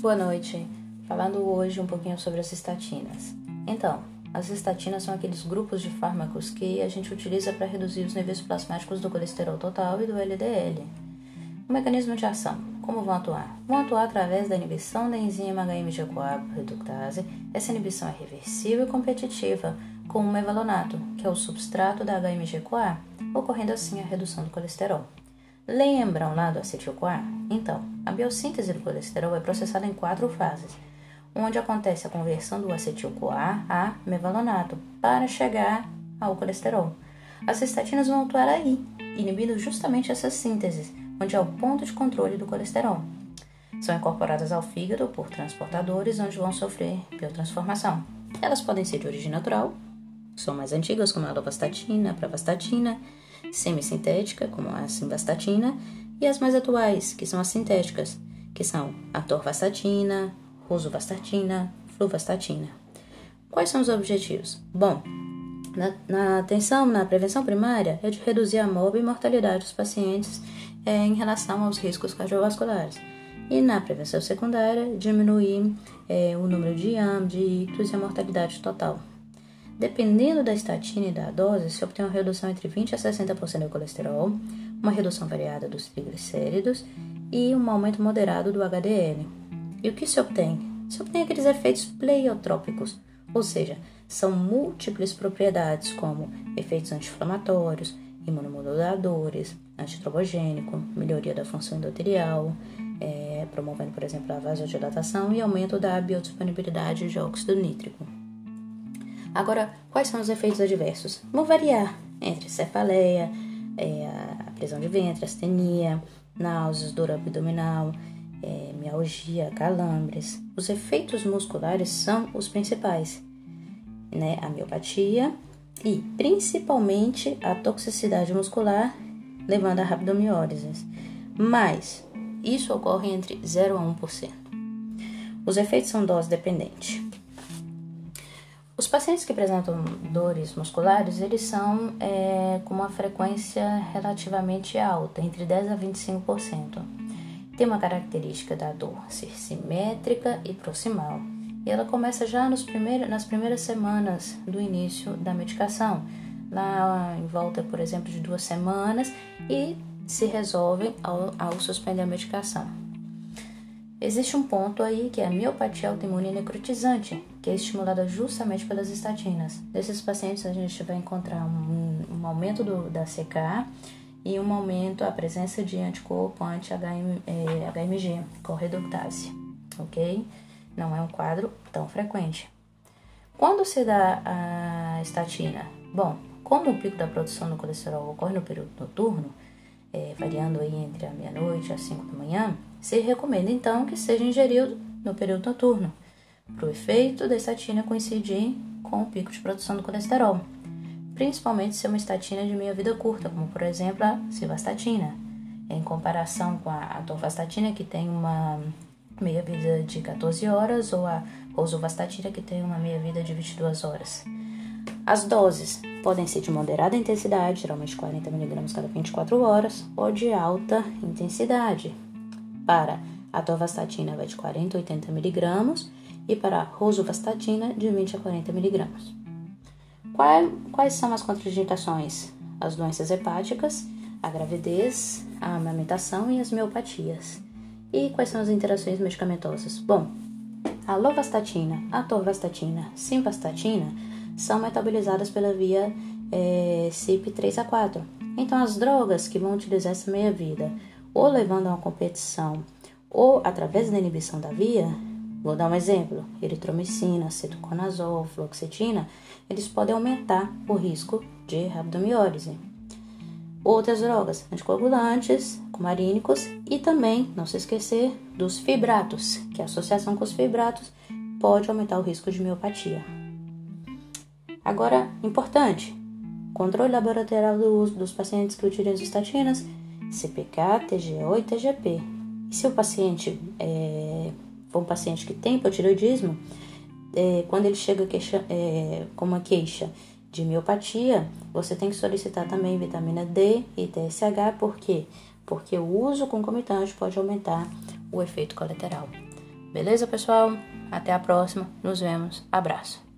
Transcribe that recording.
Boa noite. Falando hoje um pouquinho sobre as estatinas. Então, as estatinas são aqueles grupos de fármacos que a gente utiliza para reduzir os níveis plasmáticos do colesterol total e do LDL. O mecanismo de ação. Como vão atuar? Vão atuar através da inibição da enzima HMG-CoA reductase. Essa inibição é reversível e competitiva com o mevalonato, que é o substrato da HMG-CoA, ocorrendo assim a redução do colesterol. Lembram lá do acetil-CoA? Então, a biossíntese do colesterol é processada em quatro fases, onde acontece a conversão do acetil-CoA a mevalonato para chegar ao colesterol. As estatinas vão atuar aí, inibindo justamente essas sínteses, onde é o ponto de controle do colesterol. São incorporadas ao fígado por transportadores, onde vão sofrer biotransformação. Elas podem ser de origem natural, são mais antigas, como a lovastatina, a pravastatina, semissintética, como a simvastatina, e as mais atuais, que são as sintéticas, que são a torvastatina, rosuvastatina, fluvastatina. Quais são os objetivos? Bom, na, na, atenção na prevenção primária é de reduzir a morte e mortalidade dos pacientes é, em relação aos riscos cardiovasculares. E na prevenção secundária, diminuir é, o número de AM, de ictus e a mortalidade total. Dependendo da estatina e da dose, se obtém uma redução entre 20% a 60% do colesterol, uma redução variada dos triglicéridos e um aumento moderado do HDL. E o que se obtém? Se obtém aqueles efeitos pleiotrópicos, ou seja, são múltiplas propriedades como efeitos anti-inflamatórios, imunomoduladores, antitrobogênico, melhoria da função endotelial, é, promovendo, por exemplo, a vasodilatação e aumento da biodisponibilidade de óxido nítrico. Agora, quais são os efeitos adversos? Vão variar entre cefaleia, é, a prisão de ventre, astenia, náuseas, dor abdominal, é, mialgia, calambres. Os efeitos musculares são os principais, né? A miopatia e principalmente a toxicidade muscular, levando a rabdomiólise. Mas isso ocorre entre 0 a 1%. Os efeitos são dose dependente. Os pacientes que apresentam dores musculares, eles são é, com uma frequência relativamente alta, entre 10 a 25%. Tem uma característica da dor ser simétrica e proximal. E ela começa já nos primeiros, nas primeiras semanas do início da medicação, lá em volta, por exemplo, de duas semanas, e se resolvem ao, ao suspender a medicação. Existe um ponto aí que é a miopatia autoimune necrotizante, que é estimulada justamente pelas estatinas. Desses pacientes a gente vai encontrar um, um aumento do, da CK e um aumento a presença de anticorpo anti-HMG, reductase, ok? Não é um quadro tão frequente. Quando se dá a estatina? Bom, como o pico da produção do colesterol ocorre no período noturno, é, variando aí entre a meia-noite e as 5 da manhã, se recomenda então que seja ingerido no período noturno, para o efeito da estatina coincidir com o pico de produção do colesterol, principalmente se é uma estatina de meia-vida curta, como por exemplo a civastatina, em comparação com a atorvastatina, que tem uma meia-vida de 14 horas, ou a rosuvastatina, que tem uma meia-vida de 22 horas. As doses podem ser de moderada intensidade, geralmente 40mg cada 24 horas, ou de alta intensidade, para a torvastatina vai de 40 a 80 mg e para rosuvastatina de 20 a 40 mg. Quais são as contraindicações? As doenças hepáticas, a gravidez, a amamentação e as miopatias. E quais são as interações medicamentosas? Bom, a lovastatina, a torvastatina, simvastatina são metabolizadas pela via é, CYP3 a 4. Então, as drogas que vão utilizar essa meia-vida ou levando a uma competição ou através da inibição da via, vou dar um exemplo, eritromicina, cetoconazol, fluoxetina, eles podem aumentar o risco de rabdomiólise. Outras drogas, anticoagulantes, cumarínicos e também, não se esquecer, dos fibratos, que a associação com os fibratos pode aumentar o risco de miopatia. Agora, importante, controle laboratorial do uso dos pacientes que utilizam estatinas CPK, TGO e TGP. E se o paciente é, for um paciente que tem hipotireoidismo, é, quando ele chega queixa, é, com uma queixa de miopatia, você tem que solicitar também vitamina D e TSH, por quê? Porque o uso concomitante pode aumentar o efeito colateral. Beleza, pessoal? Até a próxima. Nos vemos. Abraço.